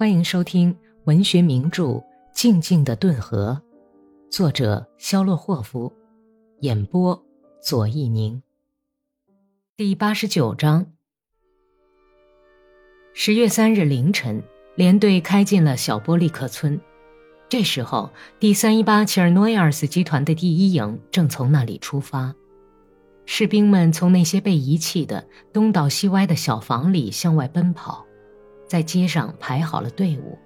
欢迎收听文学名著《静静的顿河》，作者肖洛霍夫，演播左一宁。第八十九章。十月三日凌晨，连队开进了小波利克村。这时候，第三一八切尔诺伊尔斯集团的第一营正从那里出发。士兵们从那些被遗弃的东倒西歪的小房里向外奔跑，在街上排好了队伍。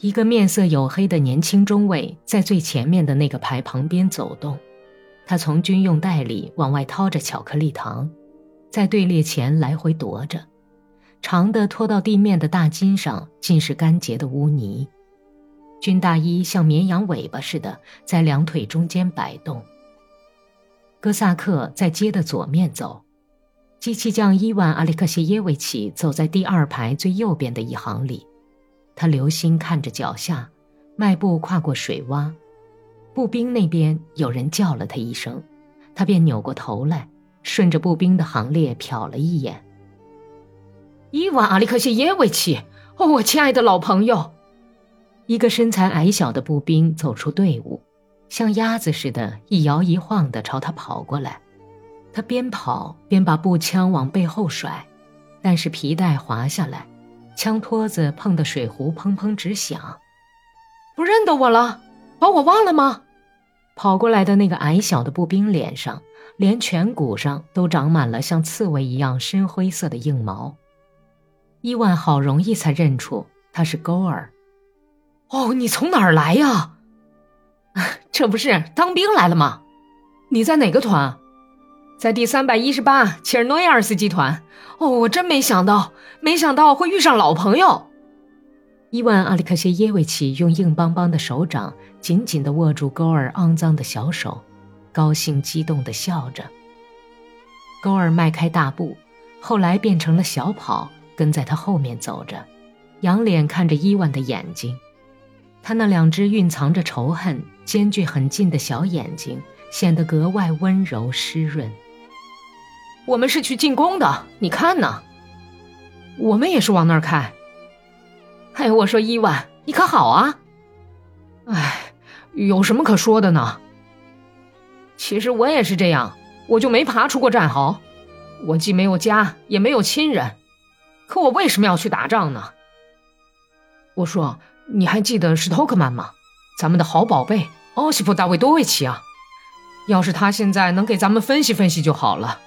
一个面色黝黑的年轻中尉在最前面的那个排旁边走动，他从军用袋里往外掏着巧克力糖，在队列前来回踱着，长的拖到地面的大襟上尽是干结的污泥，军大衣像绵羊尾巴似的在两腿中间摆动。哥萨克在街的左面走，机器匠伊万·阿里克谢耶维奇走在第二排最右边的一行里。他留心看着脚下，迈步跨过水洼。步兵那边有人叫了他一声，他便扭过头来，顺着步兵的行列瞟了一眼。伊万·阿里克谢耶维奇，哦，我亲爱的老朋友！一个身材矮小的步兵走出队伍。像鸭子似的，一摇一晃地朝他跑过来。他边跑边把步枪往背后甩，但是皮带滑下来，枪托子碰得水壶砰砰直响。不认得我了？把我忘了吗？跑过来的那个矮小的步兵脸上，连颧骨上都长满了像刺猬一样深灰色的硬毛。伊万好容易才认出他是勾尔。哦，你从哪儿来呀？这不是当兵来了吗？你在哪个团？在第三百一十八切尔诺伊尔斯集团。哦，我真没想到，没想到会遇上老朋友。伊万·阿里克谢耶维奇用硬邦邦的手掌紧紧地握住高尔肮脏的小手，高兴激动地笑着。勾尔迈开大步，后来变成了小跑，跟在他后面走着，仰脸看着伊万的眼睛。他那两只蕴藏着仇恨、间距很近的小眼睛显得格外温柔湿润。我们是去进攻的，你看呢？我们也是往那儿开。哎，我说伊万，你可好啊？哎，有什么可说的呢？其实我也是这样，我就没爬出过战壕。我既没有家，也没有亲人，可我为什么要去打仗呢？我说。你还记得史托克曼吗？咱们的好宝贝奥西普·大卫多维奇啊！要是他现在能给咱们分析分析就好了。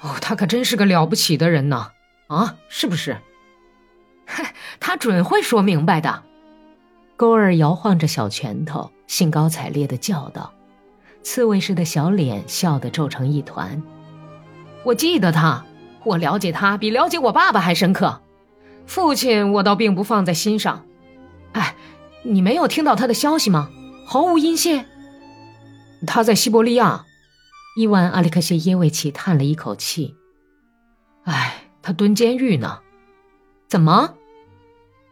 哦，他可真是个了不起的人呢！啊，是不是？嗨，他准会说明白的。勾儿摇晃着小拳头，兴高采烈的叫道，刺猬似的小脸笑得皱成一团。我记得他，我了解他比了解我爸爸还深刻。父亲我倒并不放在心上。哎，你没有听到他的消息吗？毫无音信。他在西伯利亚。伊万·阿里克谢耶维奇叹了一口气。哎，他蹲监狱呢。怎么？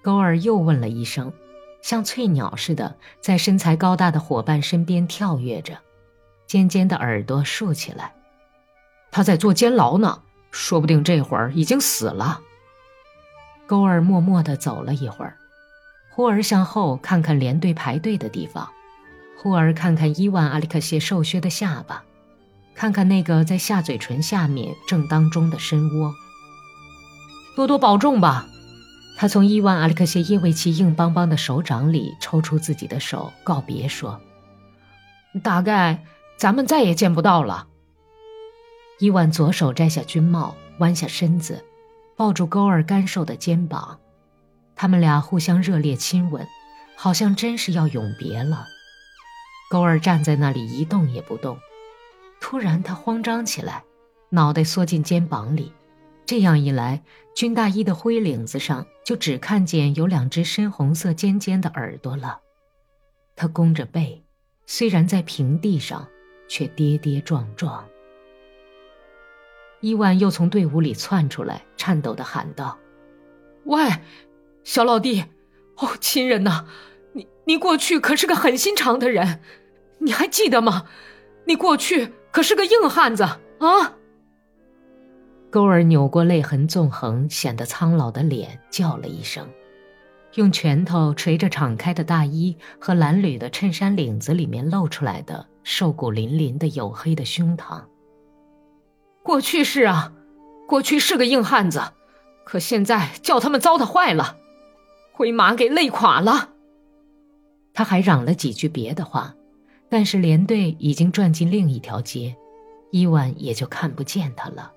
勾尔又问了一声，像翠鸟似的在身材高大的伙伴身边跳跃着，尖尖的耳朵竖起来。他在坐监牢呢，说不定这会儿已经死了。勾尔默默地走了一会儿。忽而向后看看连队排队的地方，忽而看看伊万·阿里克谢瘦削的下巴，看看那个在下嘴唇下面正当中的深窝。多多保重吧。他从伊万·阿里克谢耶维奇硬邦邦的手掌里抽出自己的手，告别说：“大概咱们再也见不到了。”伊万左手摘下军帽，弯下身子，抱住勾儿干瘦的肩膀。他们俩互相热烈亲吻，好像真是要永别了。勾儿站在那里一动也不动，突然他慌张起来，脑袋缩进肩膀里。这样一来，军大衣的灰领子上就只看见有两只深红色尖尖的耳朵了。他弓着背，虽然在平地上，却跌跌撞撞。伊万又从队伍里窜出来，颤抖地喊道：“喂！”小老弟，哦，亲人呐，你你过去可是个狠心肠的人，你还记得吗？你过去可是个硬汉子啊！勾儿扭过泪痕纵横、显得苍老的脸，叫了一声：“用拳头捶着敞开的大衣和褴褛的衬衫领子里面露出来的瘦骨嶙嶙的黝黑的胸膛。过去是啊，过去是个硬汉子，可现在叫他们糟蹋坏了，灰马给累垮了。他还嚷了几句别的话，但是连队已经转进另一条街，伊万也就看不见他了。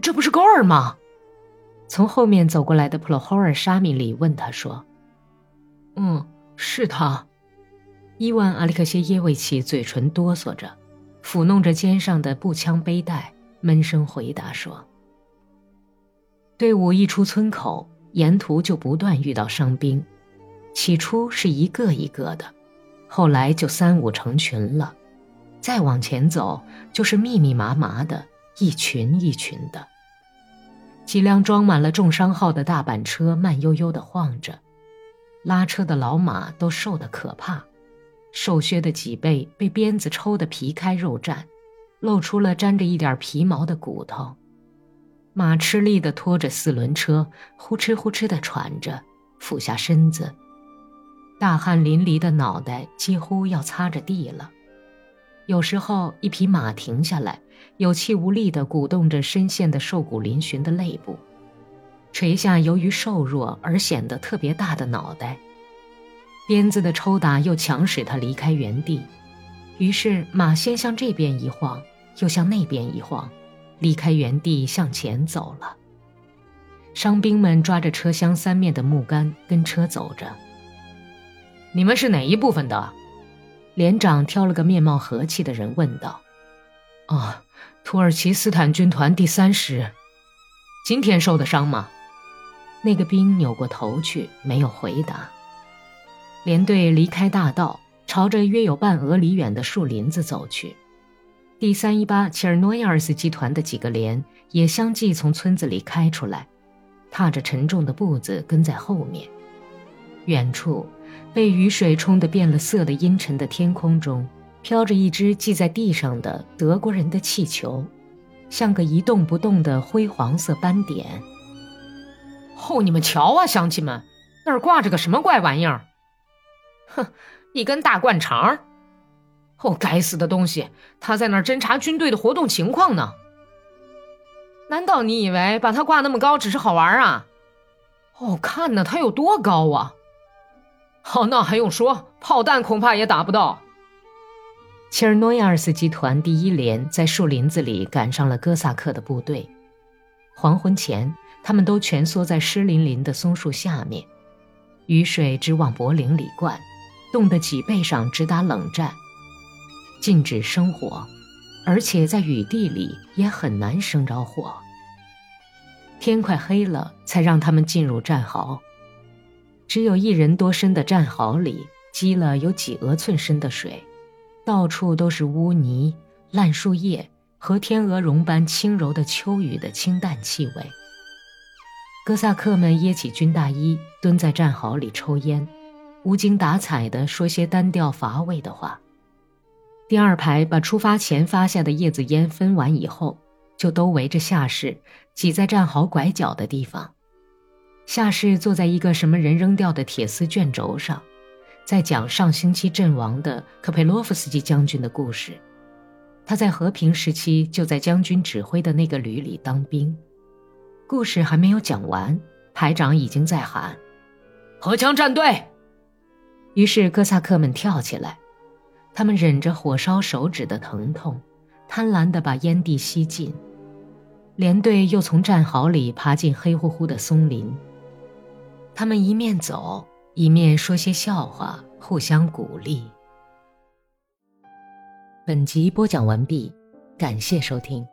这不是高尔吗？从后面走过来的普罗霍尔沙米里问他说：“嗯，是他。”伊万阿里克谢耶维奇嘴唇哆嗦着，抚弄着肩上的步枪背带，闷声回答说：“队伍一出村口，沿途就不断遇到伤兵，起初是一个一个的，后来就三五成群了，再往前走就是密密麻麻的，一群一群的。”几辆装满了重伤号的大板车慢悠悠地晃着，拉车的老马都瘦得可怕，瘦削的脊背被鞭子抽得皮开肉绽，露出了沾着一点皮毛的骨头。马吃力地拖着四轮车，呼哧呼哧地喘着，俯下身子，大汗淋漓的脑袋几乎要擦着地了。有时候，一匹马停下来。有气无力地鼓动着深陷的瘦骨嶙峋的肋部，垂下由于瘦弱而显得特别大的脑袋。鞭子的抽打又强使他离开原地，于是马先向这边一晃，又向那边一晃，离开原地向前走了。伤兵们抓着车厢三面的木杆跟车走着。你们是哪一部分的？连长挑了个面貌和气的人问道。啊。土耳其斯坦军团第三师，今天受的伤吗？那个兵扭过头去，没有回答。连队离开大道，朝着约有半俄里远的树林子走去。第三一八切尔诺亚尔斯集团的几个连也相继从村子里开出来，踏着沉重的步子跟在后面。远处，被雨水冲得变了色的阴沉的天空中。飘着一只系在地上的德国人的气球，像个一动不动的灰黄色斑点。哦，你们瞧啊，乡亲们，那儿挂着个什么怪玩意儿？哼，一根大灌肠。哦，该死的东西，他在那儿侦察军队的活动情况呢。难道你以为把它挂那么高只是好玩啊？哦，看呢，它有多高啊！好，那还用说，炮弹恐怕也打不到。切尔诺亚尔斯集团第一连在树林子里赶上了哥萨克的部队。黄昏前，他们都蜷缩在湿淋淋的松树下面，雨水直往脖领里灌，冻得脊背上直打冷战。禁止生火，而且在雨地里也很难生着火。天快黑了，才让他们进入战壕。只有一人多深的战壕里，积了有几额寸深的水。到处都是污泥、烂树叶和天鹅绒般轻柔的秋雨的清淡气味。哥萨克们掖起军大衣，蹲在战壕里抽烟，无精打采地说些单调乏味的话。第二排把出发前发下的叶子烟分完以后，就都围着下士挤在战壕拐角的地方。夏士坐在一个什么人扔掉的铁丝卷轴上。在讲上星期阵亡的科佩洛夫斯基将军的故事。他在和平时期就在将军指挥的那个旅里当兵。故事还没有讲完，排长已经在喊：“荷枪战队！”于是哥萨克们跳起来，他们忍着火烧手指的疼痛，贪婪地把烟蒂吸尽。连队又从战壕里爬进黑乎乎的松林。他们一面走。一面说些笑话，互相鼓励。本集播讲完毕，感谢收听。